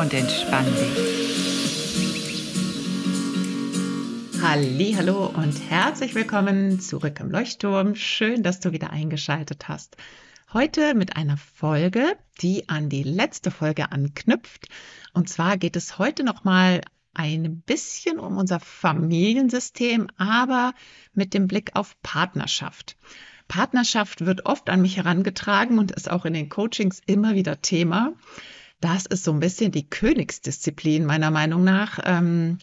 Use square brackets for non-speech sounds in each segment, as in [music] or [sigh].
und entspann dich. Hallo und herzlich willkommen zurück im Leuchtturm. Schön, dass du wieder eingeschaltet hast. Heute mit einer Folge, die an die letzte Folge anknüpft. Und zwar geht es heute noch mal ein bisschen um unser Familiensystem, aber mit dem Blick auf Partnerschaft. Partnerschaft wird oft an mich herangetragen und ist auch in den Coachings immer wieder Thema. Das ist so ein bisschen die Königsdisziplin meiner Meinung nach. Ähm,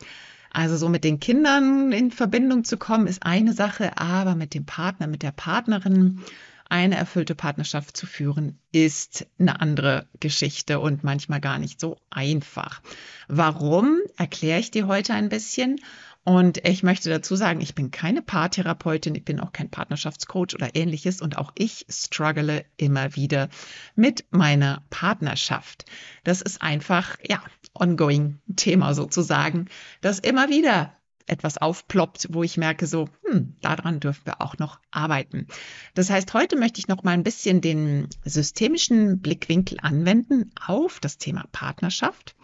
also so mit den Kindern in Verbindung zu kommen, ist eine Sache, aber mit dem Partner, mit der Partnerin eine erfüllte Partnerschaft zu führen, ist eine andere Geschichte und manchmal gar nicht so einfach. Warum, erkläre ich dir heute ein bisschen. Und ich möchte dazu sagen, ich bin keine Paartherapeutin, ich bin auch kein Partnerschaftscoach oder ähnliches und auch ich struggle immer wieder mit meiner Partnerschaft. Das ist einfach, ja, ongoing Thema sozusagen, das immer wieder etwas aufploppt, wo ich merke so, hm, daran dürfen wir auch noch arbeiten. Das heißt, heute möchte ich noch mal ein bisschen den systemischen Blickwinkel anwenden auf das Thema Partnerschaft.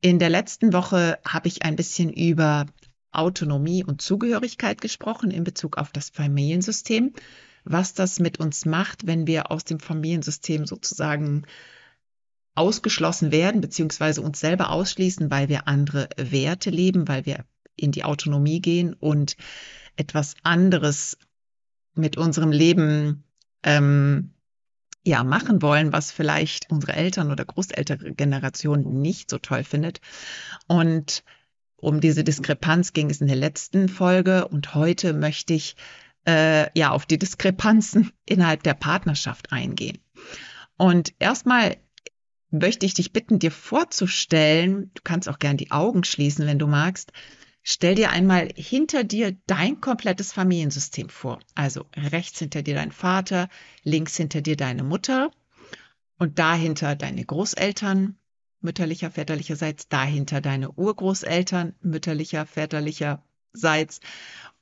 In der letzten Woche habe ich ein bisschen über Autonomie und Zugehörigkeit gesprochen in Bezug auf das Familiensystem, was das mit uns macht, wenn wir aus dem Familiensystem sozusagen ausgeschlossen werden, beziehungsweise uns selber ausschließen, weil wir andere Werte leben, weil wir in die Autonomie gehen und etwas anderes mit unserem Leben ähm, ja machen wollen, was vielleicht unsere Eltern oder Großelterngeneration nicht so toll findet. Und um diese Diskrepanz ging es in der letzten Folge und heute möchte ich äh, ja auf die Diskrepanzen [laughs] innerhalb der Partnerschaft eingehen. Und erstmal möchte ich dich bitten, dir vorzustellen, du kannst auch gern die Augen schließen, wenn du magst. Stell dir einmal hinter dir dein komplettes Familiensystem vor. Also rechts hinter dir dein Vater, links hinter dir deine Mutter und dahinter deine Großeltern, mütterlicher, väterlicherseits, dahinter deine Urgroßeltern, mütterlicher, väterlicherseits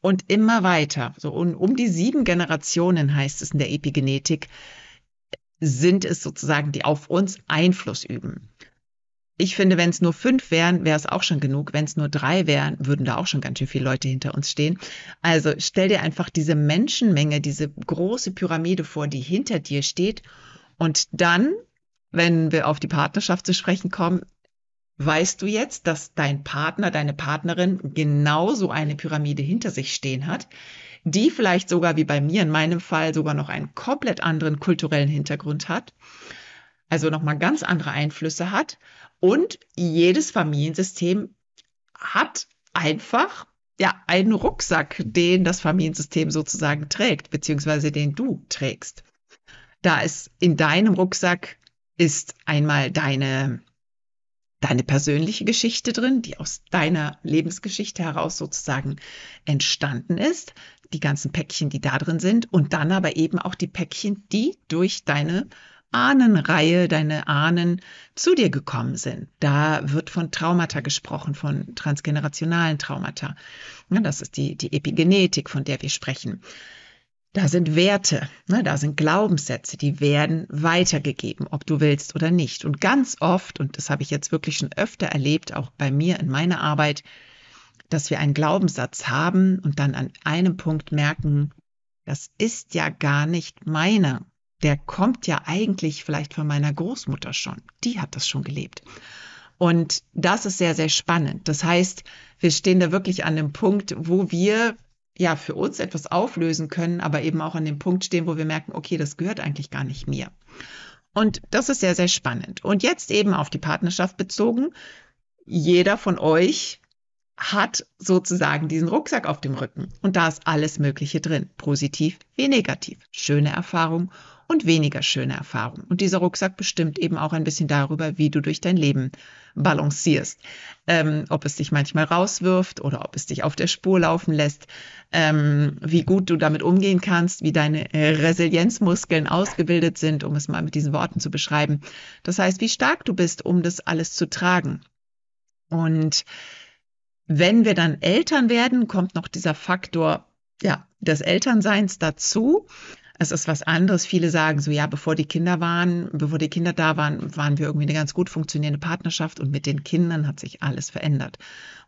und immer weiter. So um, um die sieben Generationen heißt es in der Epigenetik, sind es sozusagen, die auf uns Einfluss üben. Ich finde, wenn es nur fünf wären, wäre es auch schon genug. Wenn es nur drei wären, würden da auch schon ganz schön viele Leute hinter uns stehen. Also stell dir einfach diese Menschenmenge, diese große Pyramide vor, die hinter dir steht. Und dann wenn wir auf die Partnerschaft zu sprechen kommen, weißt du jetzt, dass dein Partner, deine Partnerin genauso eine Pyramide hinter sich stehen hat, die vielleicht sogar wie bei mir in meinem Fall sogar noch einen komplett anderen kulturellen Hintergrund hat, also nochmal ganz andere Einflüsse hat und jedes Familiensystem hat einfach ja einen Rucksack, den das Familiensystem sozusagen trägt, beziehungsweise den du trägst. Da ist in deinem Rucksack ist einmal deine, deine persönliche Geschichte drin, die aus deiner Lebensgeschichte heraus sozusagen entstanden ist, die ganzen Päckchen, die da drin sind und dann aber eben auch die Päckchen, die durch deine Ahnenreihe, deine Ahnen zu dir gekommen sind. Da wird von Traumata gesprochen, von transgenerationalen Traumata. das ist die, die Epigenetik, von der wir sprechen. Da sind Werte, ne, da sind Glaubenssätze, die werden weitergegeben, ob du willst oder nicht. Und ganz oft, und das habe ich jetzt wirklich schon öfter erlebt, auch bei mir in meiner Arbeit, dass wir einen Glaubenssatz haben und dann an einem Punkt merken, das ist ja gar nicht meiner. Der kommt ja eigentlich vielleicht von meiner Großmutter schon. Die hat das schon gelebt. Und das ist sehr, sehr spannend. Das heißt, wir stehen da wirklich an dem Punkt, wo wir ja für uns etwas auflösen können, aber eben auch an dem Punkt stehen, wo wir merken, okay, das gehört eigentlich gar nicht mir. Und das ist sehr, sehr spannend. Und jetzt eben auf die Partnerschaft bezogen. Jeder von euch hat sozusagen diesen Rucksack auf dem Rücken und da ist alles Mögliche drin, positiv wie negativ, schöne Erfahrungen und weniger schöne Erfahrungen. Und dieser Rucksack bestimmt eben auch ein bisschen darüber, wie du durch dein Leben balancierst. Ähm, ob es dich manchmal rauswirft oder ob es dich auf der Spur laufen lässt, ähm, wie gut du damit umgehen kannst, wie deine Resilienzmuskeln ausgebildet sind, um es mal mit diesen Worten zu beschreiben. Das heißt, wie stark du bist, um das alles zu tragen. Und wenn wir dann Eltern werden, kommt noch dieser Faktor ja, des Elternseins dazu. Es ist was anderes. Viele sagen so, ja, bevor die Kinder waren, bevor die Kinder da waren, waren wir irgendwie eine ganz gut funktionierende Partnerschaft und mit den Kindern hat sich alles verändert.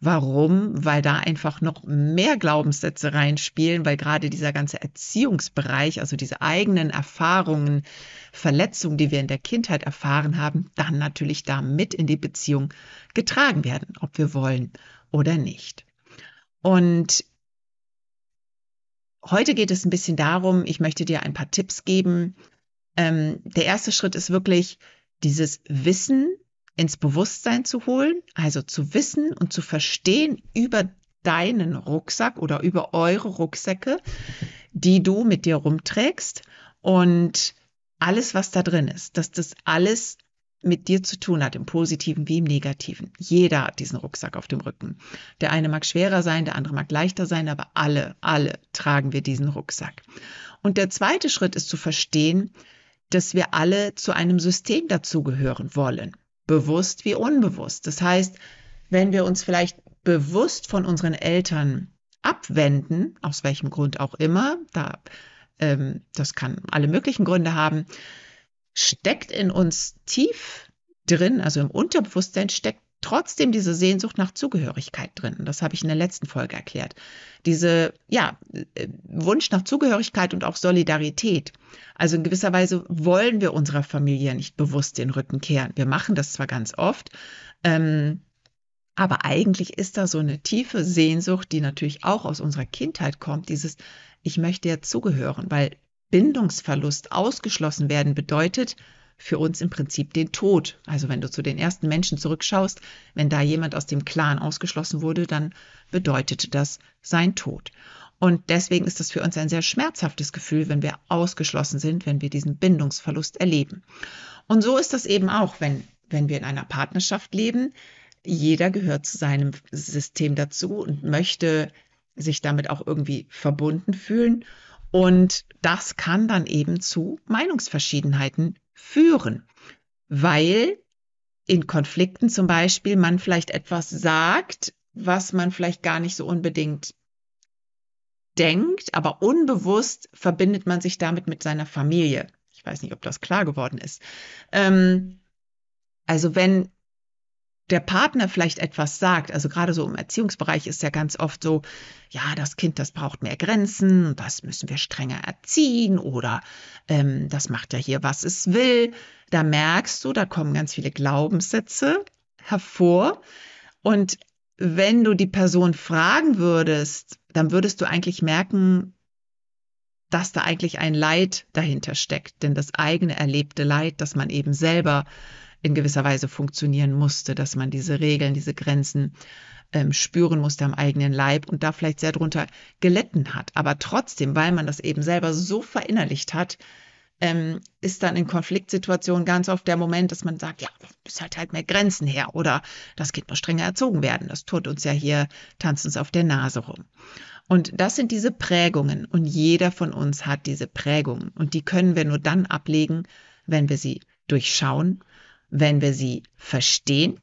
Warum? Weil da einfach noch mehr Glaubenssätze reinspielen, weil gerade dieser ganze Erziehungsbereich, also diese eigenen Erfahrungen, Verletzungen, die wir in der Kindheit erfahren haben, dann natürlich da mit in die Beziehung getragen werden, ob wir wollen oder nicht. Und Heute geht es ein bisschen darum, ich möchte dir ein paar Tipps geben. Ähm, der erste Schritt ist wirklich, dieses Wissen ins Bewusstsein zu holen, also zu wissen und zu verstehen über deinen Rucksack oder über eure Rucksäcke, die du mit dir rumträgst und alles, was da drin ist, dass das alles mit dir zu tun hat, im positiven wie im negativen. Jeder hat diesen Rucksack auf dem Rücken. Der eine mag schwerer sein, der andere mag leichter sein, aber alle, alle tragen wir diesen Rucksack. Und der zweite Schritt ist zu verstehen, dass wir alle zu einem System dazugehören wollen, bewusst wie unbewusst. Das heißt, wenn wir uns vielleicht bewusst von unseren Eltern abwenden, aus welchem Grund auch immer, da, ähm, das kann alle möglichen Gründe haben, steckt in uns tief drin, also im Unterbewusstsein steckt trotzdem diese Sehnsucht nach Zugehörigkeit drin. Das habe ich in der letzten Folge erklärt. Diese, ja, äh, Wunsch nach Zugehörigkeit und auch Solidarität. Also in gewisser Weise wollen wir unserer Familie nicht bewusst den Rücken kehren. Wir machen das zwar ganz oft, ähm, aber eigentlich ist da so eine tiefe Sehnsucht, die natürlich auch aus unserer Kindheit kommt, dieses, ich möchte ja zugehören, weil Bindungsverlust ausgeschlossen werden bedeutet für uns im Prinzip den Tod. Also wenn du zu den ersten Menschen zurückschaust, wenn da jemand aus dem Clan ausgeschlossen wurde, dann bedeutete das sein Tod. Und deswegen ist das für uns ein sehr schmerzhaftes Gefühl, wenn wir ausgeschlossen sind, wenn wir diesen Bindungsverlust erleben. Und so ist das eben auch, wenn, wenn wir in einer Partnerschaft leben. Jeder gehört zu seinem System dazu und möchte sich damit auch irgendwie verbunden fühlen. Und das kann dann eben zu Meinungsverschiedenheiten führen, weil in Konflikten zum Beispiel man vielleicht etwas sagt, was man vielleicht gar nicht so unbedingt denkt, aber unbewusst verbindet man sich damit mit seiner Familie. Ich weiß nicht, ob das klar geworden ist. Ähm, also wenn der Partner vielleicht etwas sagt, also gerade so im Erziehungsbereich ist ja ganz oft so, ja, das Kind, das braucht mehr Grenzen, das müssen wir strenger erziehen oder ähm, das macht ja hier, was es will. Da merkst du, da kommen ganz viele Glaubenssätze hervor. Und wenn du die Person fragen würdest, dann würdest du eigentlich merken, dass da eigentlich ein Leid dahinter steckt. Denn das eigene erlebte Leid, das man eben selber in gewisser Weise funktionieren musste, dass man diese Regeln, diese Grenzen ähm, spüren musste am eigenen Leib und da vielleicht sehr drunter gelitten hat. Aber trotzdem, weil man das eben selber so verinnerlicht hat, ähm, ist dann in Konfliktsituationen ganz oft der Moment, dass man sagt, ja, es halt halt mehr Grenzen her oder das Kind muss strenger erzogen werden. Das tut uns ja hier, tanzt uns auf der Nase rum. Und das sind diese Prägungen und jeder von uns hat diese Prägungen und die können wir nur dann ablegen, wenn wir sie durchschauen wenn wir sie verstehen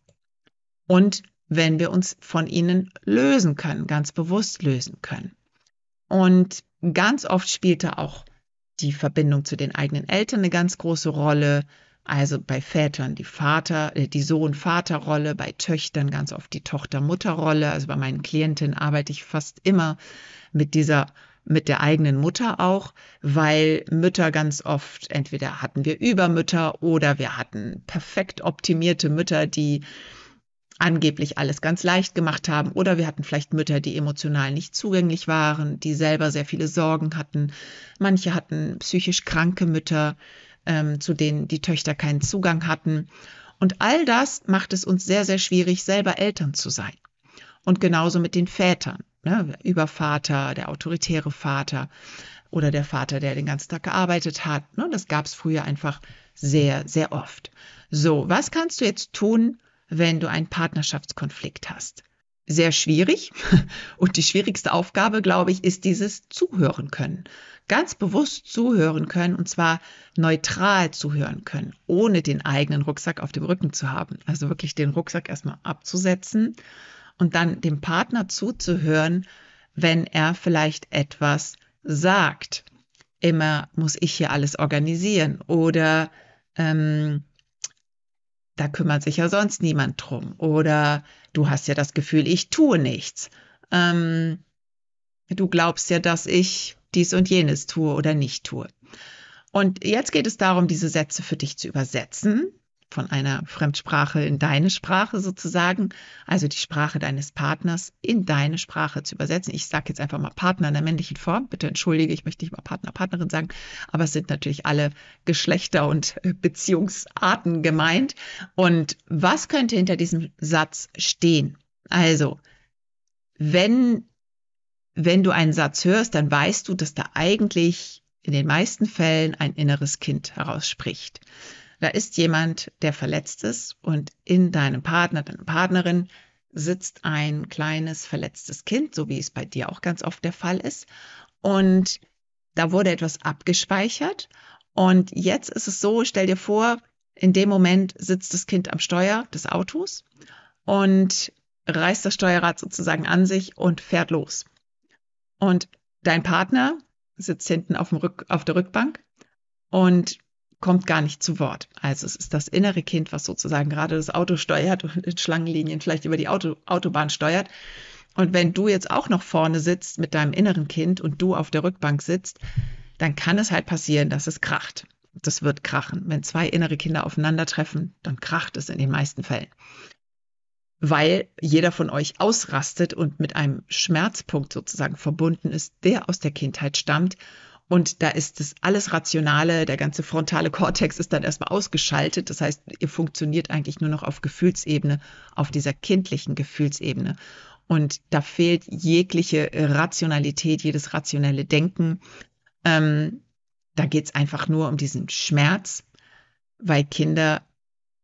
und wenn wir uns von ihnen lösen können, ganz bewusst lösen können. Und ganz oft spielte auch die Verbindung zu den eigenen Eltern eine ganz große Rolle. Also bei Vätern die Vater, äh, die Sohn-Vater-Rolle, bei Töchtern ganz oft die Tochter-Mutter-Rolle. Also bei meinen Klientinnen arbeite ich fast immer mit dieser mit der eigenen Mutter auch, weil Mütter ganz oft, entweder hatten wir Übermütter oder wir hatten perfekt optimierte Mütter, die angeblich alles ganz leicht gemacht haben, oder wir hatten vielleicht Mütter, die emotional nicht zugänglich waren, die selber sehr viele Sorgen hatten. Manche hatten psychisch kranke Mütter, ähm, zu denen die Töchter keinen Zugang hatten. Und all das macht es uns sehr, sehr schwierig, selber Eltern zu sein. Und genauso mit den Vätern ne, Übervater, der autoritäre Vater, oder der Vater, der den ganzen Tag gearbeitet hat. Ne? Das gab es früher einfach sehr, sehr oft. So, was kannst du jetzt tun, wenn du einen Partnerschaftskonflikt hast? Sehr schwierig. [laughs] Und die schwierigste Aufgabe, glaube ich, ist dieses Zuhören können. Ganz bewusst zuhören können und zwar neutral zuhören können, ohne den eigenen Rucksack auf dem Rücken zu haben. Also wirklich den Rucksack erstmal abzusetzen und dann dem Partner zuzuhören, wenn er vielleicht etwas sagt. Immer muss ich hier alles organisieren oder ähm, da kümmert sich ja sonst niemand drum. Oder du hast ja das Gefühl, ich tue nichts. Ähm, du glaubst ja, dass ich dies und jenes tue oder nicht tue. Und jetzt geht es darum, diese Sätze für dich zu übersetzen von einer Fremdsprache in deine Sprache sozusagen, also die Sprache deines Partners in deine Sprache zu übersetzen. Ich sage jetzt einfach mal Partner in der männlichen Form. Bitte entschuldige, ich möchte nicht mal Partner, Partnerin sagen, aber es sind natürlich alle Geschlechter und äh, Beziehungsarten gemeint. Und was könnte hinter diesem Satz stehen? Also, wenn, wenn du einen Satz hörst, dann weißt du, dass da eigentlich in den meisten Fällen ein inneres Kind herausspricht. Da ist jemand, der verletzt ist und in deinem Partner, deiner Partnerin sitzt ein kleines verletztes Kind, so wie es bei dir auch ganz oft der Fall ist. Und da wurde etwas abgespeichert. Und jetzt ist es so, stell dir vor, in dem Moment sitzt das Kind am Steuer des Autos und reißt das Steuerrad sozusagen an sich und fährt los. Und dein Partner sitzt hinten auf, dem Rück, auf der Rückbank und kommt gar nicht zu Wort. Also es ist das innere Kind, was sozusagen gerade das Auto steuert und in Schlangenlinien vielleicht über die Auto, Autobahn steuert. Und wenn du jetzt auch noch vorne sitzt mit deinem inneren Kind und du auf der Rückbank sitzt, dann kann es halt passieren, dass es kracht. Das wird krachen. Wenn zwei innere Kinder aufeinandertreffen, dann kracht es in den meisten Fällen. Weil jeder von euch ausrastet und mit einem Schmerzpunkt sozusagen verbunden ist, der aus der Kindheit stammt und da ist das alles Rationale, der ganze frontale Kortex ist dann erstmal ausgeschaltet. Das heißt, ihr funktioniert eigentlich nur noch auf Gefühlsebene, auf dieser kindlichen Gefühlsebene. Und da fehlt jegliche Rationalität, jedes rationelle Denken. Ähm, da geht's einfach nur um diesen Schmerz, weil Kinder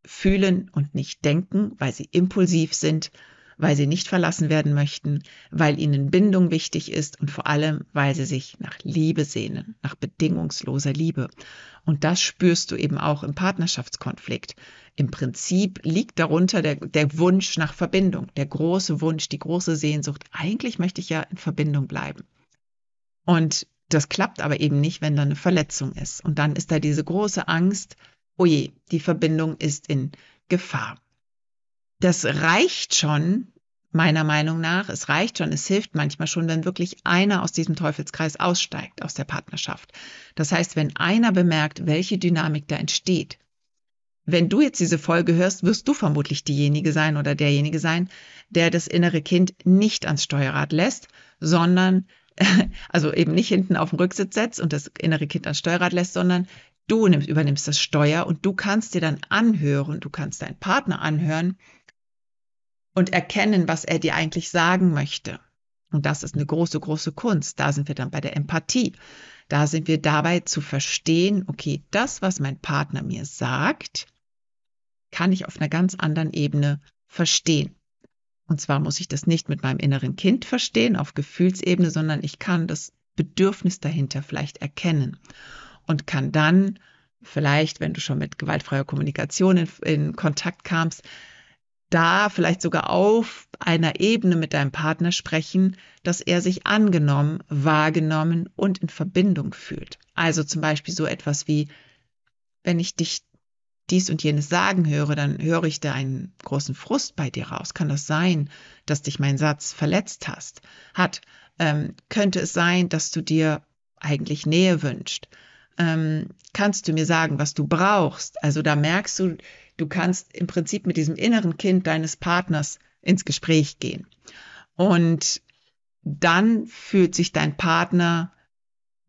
fühlen und nicht denken, weil sie impulsiv sind weil sie nicht verlassen werden möchten, weil ihnen Bindung wichtig ist und vor allem, weil sie sich nach Liebe sehnen, nach bedingungsloser Liebe. Und das spürst du eben auch im Partnerschaftskonflikt. Im Prinzip liegt darunter der, der Wunsch nach Verbindung, der große Wunsch, die große Sehnsucht. Eigentlich möchte ich ja in Verbindung bleiben. Und das klappt aber eben nicht, wenn da eine Verletzung ist. Und dann ist da diese große Angst, oh je, die Verbindung ist in Gefahr das reicht schon, meiner Meinung nach. Es reicht schon, es hilft manchmal schon, wenn wirklich einer aus diesem Teufelskreis aussteigt, aus der Partnerschaft. Das heißt, wenn einer bemerkt, welche Dynamik da entsteht. Wenn du jetzt diese Folge hörst, wirst du vermutlich diejenige sein oder derjenige sein, der das innere Kind nicht ans Steuerrad lässt, sondern [laughs] also eben nicht hinten auf dem Rücksitz setzt und das innere Kind ans Steuerrad lässt, sondern du nimmst, übernimmst das Steuer und du kannst dir dann anhören, du kannst deinen Partner anhören, und erkennen, was er dir eigentlich sagen möchte. Und das ist eine große, große Kunst. Da sind wir dann bei der Empathie. Da sind wir dabei zu verstehen, okay, das, was mein Partner mir sagt, kann ich auf einer ganz anderen Ebene verstehen. Und zwar muss ich das nicht mit meinem inneren Kind verstehen, auf Gefühlsebene, sondern ich kann das Bedürfnis dahinter vielleicht erkennen und kann dann vielleicht, wenn du schon mit gewaltfreier Kommunikation in, in Kontakt kamst, da vielleicht sogar auf einer Ebene mit deinem Partner sprechen, dass er sich angenommen, wahrgenommen und in Verbindung fühlt. Also zum Beispiel so etwas wie, wenn ich dich dies und jenes sagen höre, dann höre ich da einen großen Frust bei dir raus. Kann das sein, dass dich mein Satz verletzt hast? Hat, ähm, könnte es sein, dass du dir eigentlich Nähe wünscht? Ähm, kannst du mir sagen, was du brauchst? Also da merkst du, Du kannst im Prinzip mit diesem inneren Kind deines Partners ins Gespräch gehen. Und dann fühlt sich dein Partner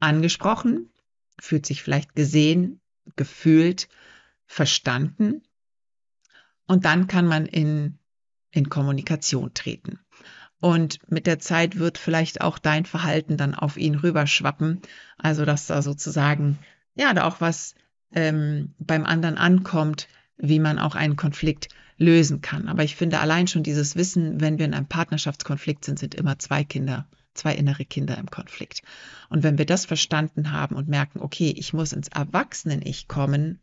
angesprochen, fühlt sich vielleicht gesehen, gefühlt, verstanden. Und dann kann man in, in Kommunikation treten. Und mit der Zeit wird vielleicht auch dein Verhalten dann auf ihn rüberschwappen. Also, dass da sozusagen, ja, da auch was ähm, beim anderen ankommt, wie man auch einen Konflikt lösen kann. Aber ich finde allein schon dieses Wissen, wenn wir in einem Partnerschaftskonflikt sind, sind immer zwei Kinder, zwei innere Kinder im Konflikt. Und wenn wir das verstanden haben und merken, okay, ich muss ins Erwachsenen-Ich kommen,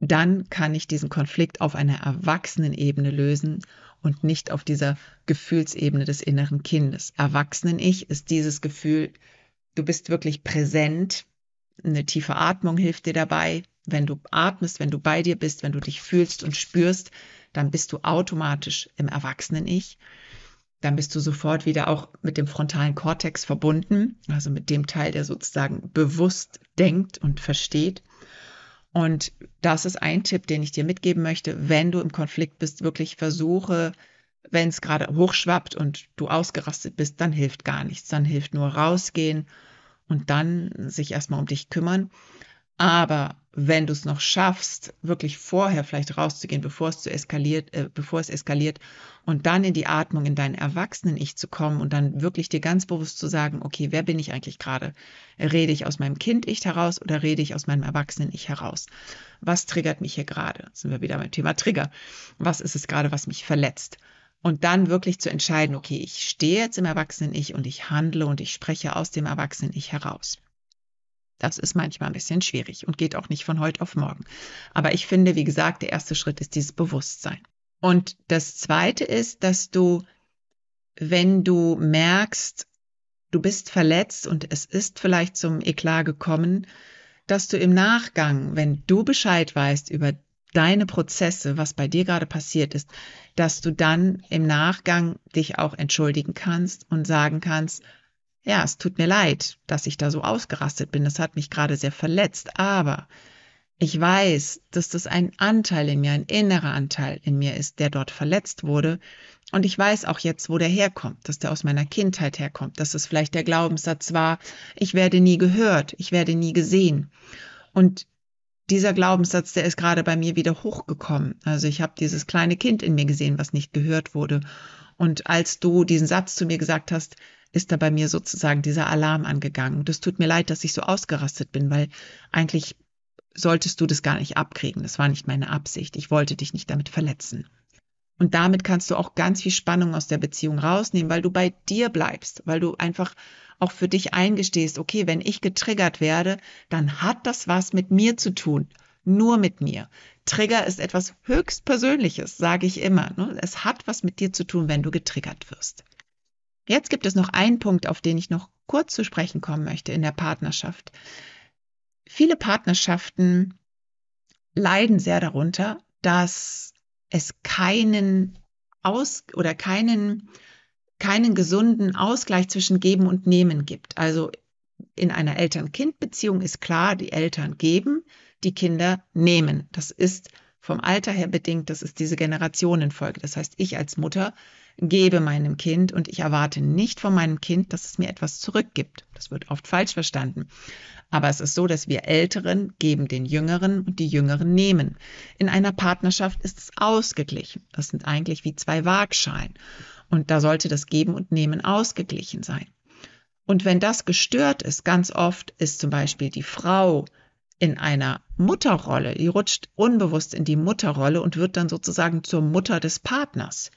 dann kann ich diesen Konflikt auf einer Erwachsenenebene lösen und nicht auf dieser Gefühlsebene des inneren Kindes. Erwachsenen-Ich ist dieses Gefühl, du bist wirklich präsent. Eine tiefe Atmung hilft dir dabei. Wenn du atmest, wenn du bei dir bist, wenn du dich fühlst und spürst, dann bist du automatisch im Erwachsenen-Ich. Dann bist du sofort wieder auch mit dem frontalen Kortex verbunden, also mit dem Teil, der sozusagen bewusst denkt und versteht. Und das ist ein Tipp, den ich dir mitgeben möchte. Wenn du im Konflikt bist, wirklich versuche, wenn es gerade hochschwappt und du ausgerastet bist, dann hilft gar nichts. Dann hilft nur rausgehen und dann sich erstmal um dich kümmern. Aber wenn du es noch schaffst, wirklich vorher vielleicht rauszugehen, bevor es zu eskaliert, äh, bevor es eskaliert und dann in die Atmung, in dein Erwachsenen-Ich zu kommen und dann wirklich dir ganz bewusst zu sagen, okay, wer bin ich eigentlich gerade? Rede ich aus meinem Kind-Ich heraus oder rede ich aus meinem Erwachsenen-Ich heraus? Was triggert mich hier gerade? Sind wir wieder beim Thema Trigger. Was ist es gerade, was mich verletzt? Und dann wirklich zu entscheiden, okay, ich stehe jetzt im Erwachsenen-Ich und ich handle und ich spreche aus dem Erwachsenen-Ich heraus. Das ist manchmal ein bisschen schwierig und geht auch nicht von heute auf morgen. Aber ich finde, wie gesagt, der erste Schritt ist dieses Bewusstsein. Und das zweite ist, dass du, wenn du merkst, du bist verletzt und es ist vielleicht zum Eklat gekommen, dass du im Nachgang, wenn du Bescheid weißt über deine Prozesse, was bei dir gerade passiert ist, dass du dann im Nachgang dich auch entschuldigen kannst und sagen kannst, ja, es tut mir leid, dass ich da so ausgerastet bin. Das hat mich gerade sehr verletzt. Aber ich weiß, dass das ein Anteil in mir, ein innerer Anteil in mir ist, der dort verletzt wurde. Und ich weiß auch jetzt, wo der herkommt, dass der aus meiner Kindheit herkommt, dass es vielleicht der Glaubenssatz war, ich werde nie gehört, ich werde nie gesehen. Und dieser Glaubenssatz, der ist gerade bei mir wieder hochgekommen. Also ich habe dieses kleine Kind in mir gesehen, was nicht gehört wurde. Und als du diesen Satz zu mir gesagt hast, ist da bei mir sozusagen dieser Alarm angegangen. Das tut mir leid, dass ich so ausgerastet bin, weil eigentlich solltest du das gar nicht abkriegen. Das war nicht meine Absicht. Ich wollte dich nicht damit verletzen. Und damit kannst du auch ganz viel Spannung aus der Beziehung rausnehmen, weil du bei dir bleibst, weil du einfach auch für dich eingestehst, okay, wenn ich getriggert werde, dann hat das was mit mir zu tun. Nur mit mir. Trigger ist etwas höchst Persönliches, sage ich immer. Ne? Es hat was mit dir zu tun, wenn du getriggert wirst. Jetzt gibt es noch einen Punkt, auf den ich noch kurz zu sprechen kommen möchte in der Partnerschaft. Viele Partnerschaften leiden sehr darunter, dass es keinen Aus oder keinen, keinen gesunden Ausgleich zwischen Geben und Nehmen gibt. Also in einer Eltern-Kind-Beziehung ist klar, die Eltern geben, die Kinder nehmen. Das ist vom Alter her bedingt, das ist diese Generationenfolge. Das heißt, ich als Mutter gebe meinem Kind und ich erwarte nicht von meinem Kind, dass es mir etwas zurückgibt. Das wird oft falsch verstanden. Aber es ist so, dass wir Älteren geben den Jüngeren und die Jüngeren nehmen. In einer Partnerschaft ist es ausgeglichen. Das sind eigentlich wie zwei Waagschalen. Und da sollte das Geben und Nehmen ausgeglichen sein. Und wenn das gestört ist, ganz oft ist zum Beispiel die Frau in einer Mutterrolle, die rutscht unbewusst in die Mutterrolle und wird dann sozusagen zur Mutter des Partners.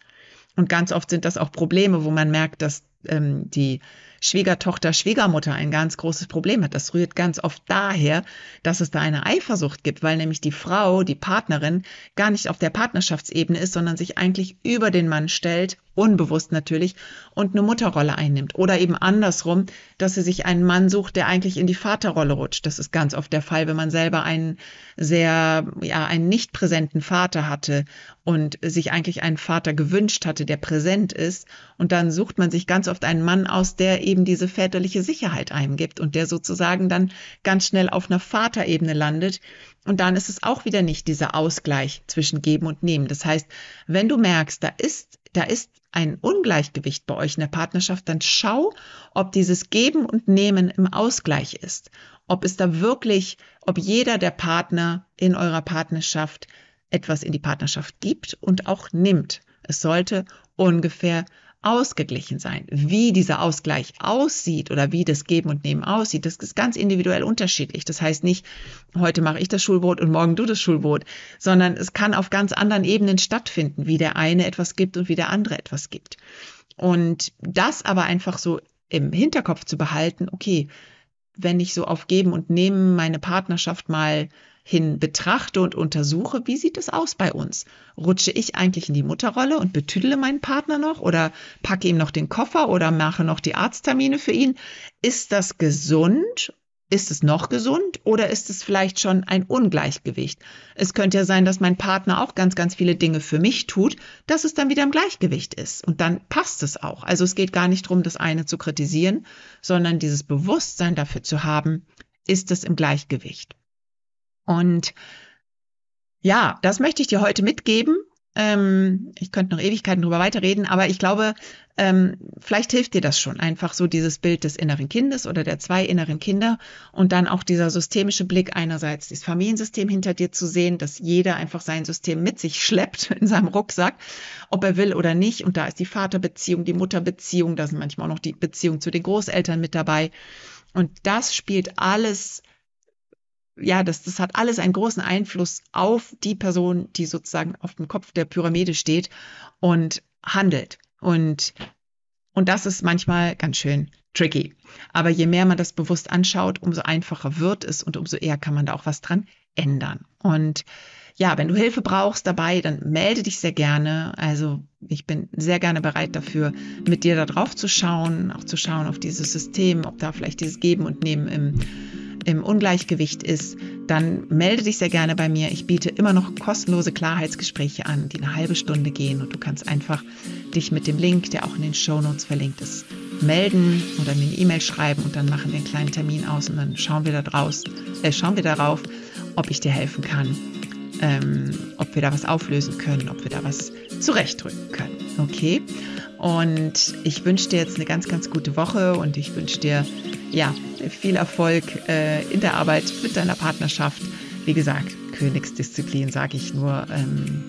Und ganz oft sind das auch Probleme, wo man merkt, dass ähm, die Schwiegertochter, Schwiegermutter ein ganz großes Problem hat. Das rührt ganz oft daher, dass es da eine Eifersucht gibt, weil nämlich die Frau, die Partnerin, gar nicht auf der Partnerschaftsebene ist, sondern sich eigentlich über den Mann stellt, unbewusst natürlich, und eine Mutterrolle einnimmt. Oder eben andersrum, dass sie sich einen Mann sucht, der eigentlich in die Vaterrolle rutscht. Das ist ganz oft der Fall, wenn man selber einen sehr, ja, einen nicht präsenten Vater hatte und sich eigentlich einen Vater gewünscht hatte, der präsent ist. Und dann sucht man sich ganz oft einen Mann aus, der eben diese väterliche Sicherheit einem gibt und der sozusagen dann ganz schnell auf einer Vaterebene landet. Und dann ist es auch wieder nicht dieser Ausgleich zwischen Geben und Nehmen. Das heißt, wenn du merkst, da ist, da ist ein Ungleichgewicht bei euch in der Partnerschaft, dann schau, ob dieses Geben und Nehmen im Ausgleich ist. Ob es da wirklich, ob jeder der Partner in eurer Partnerschaft etwas in die Partnerschaft gibt und auch nimmt. Es sollte ungefähr ausgeglichen sein. Wie dieser Ausgleich aussieht oder wie das Geben und Nehmen aussieht, das ist ganz individuell unterschiedlich. Das heißt nicht, heute mache ich das Schulbrot und morgen du das Schulbrot, sondern es kann auf ganz anderen Ebenen stattfinden, wie der eine etwas gibt und wie der andere etwas gibt. Und das aber einfach so im Hinterkopf zu behalten, okay, wenn ich so auf Geben und Nehmen meine Partnerschaft mal hin betrachte und untersuche, wie sieht es aus bei uns? Rutsche ich eigentlich in die Mutterrolle und betüdele meinen Partner noch oder packe ihm noch den Koffer oder mache noch die Arzttermine für ihn? Ist das gesund? Ist es noch gesund oder ist es vielleicht schon ein Ungleichgewicht? Es könnte ja sein, dass mein Partner auch ganz, ganz viele Dinge für mich tut, dass es dann wieder im Gleichgewicht ist. Und dann passt es auch. Also es geht gar nicht darum, das eine zu kritisieren, sondern dieses Bewusstsein dafür zu haben, ist es im Gleichgewicht. Und ja, das möchte ich dir heute mitgeben. Ähm, ich könnte noch Ewigkeiten drüber weiterreden, aber ich glaube, ähm, vielleicht hilft dir das schon. Einfach so dieses Bild des inneren Kindes oder der zwei inneren Kinder und dann auch dieser systemische Blick einerseits das Familiensystem hinter dir zu sehen, dass jeder einfach sein System mit sich schleppt [laughs] in seinem Rucksack, ob er will oder nicht. Und da ist die Vaterbeziehung, die Mutterbeziehung, da sind manchmal auch noch die Beziehung zu den Großeltern mit dabei. Und das spielt alles ja, das, das hat alles einen großen Einfluss auf die Person, die sozusagen auf dem Kopf der Pyramide steht und handelt. Und, und das ist manchmal ganz schön tricky. Aber je mehr man das bewusst anschaut, umso einfacher wird es und umso eher kann man da auch was dran ändern. Und ja, wenn du Hilfe brauchst dabei, dann melde dich sehr gerne. Also ich bin sehr gerne bereit dafür, mit dir da drauf zu schauen, auch zu schauen auf dieses System, ob da vielleicht dieses Geben und Nehmen im im Ungleichgewicht ist, dann melde dich sehr gerne bei mir. Ich biete immer noch kostenlose Klarheitsgespräche an, die eine halbe Stunde gehen und du kannst einfach dich mit dem Link, der auch in den Show Notes verlinkt ist, melden oder mir eine E-Mail schreiben und dann machen wir einen kleinen Termin aus und dann schauen wir da draus, äh, schauen wir darauf, ob ich dir helfen kann, ähm, ob wir da was auflösen können, ob wir da was zurechtdrücken können. Okay? Und ich wünsche dir jetzt eine ganz, ganz gute Woche und ich wünsche dir ja viel Erfolg äh, in der Arbeit mit deiner Partnerschaft. Wie gesagt, Königsdisziplin sage ich nur. Ähm,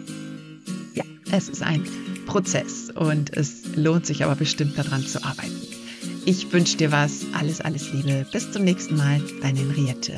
ja, es ist ein Prozess und es lohnt sich aber bestimmt daran zu arbeiten. Ich wünsche dir was. Alles, alles Liebe. Bis zum nächsten Mal. Deine Henriette.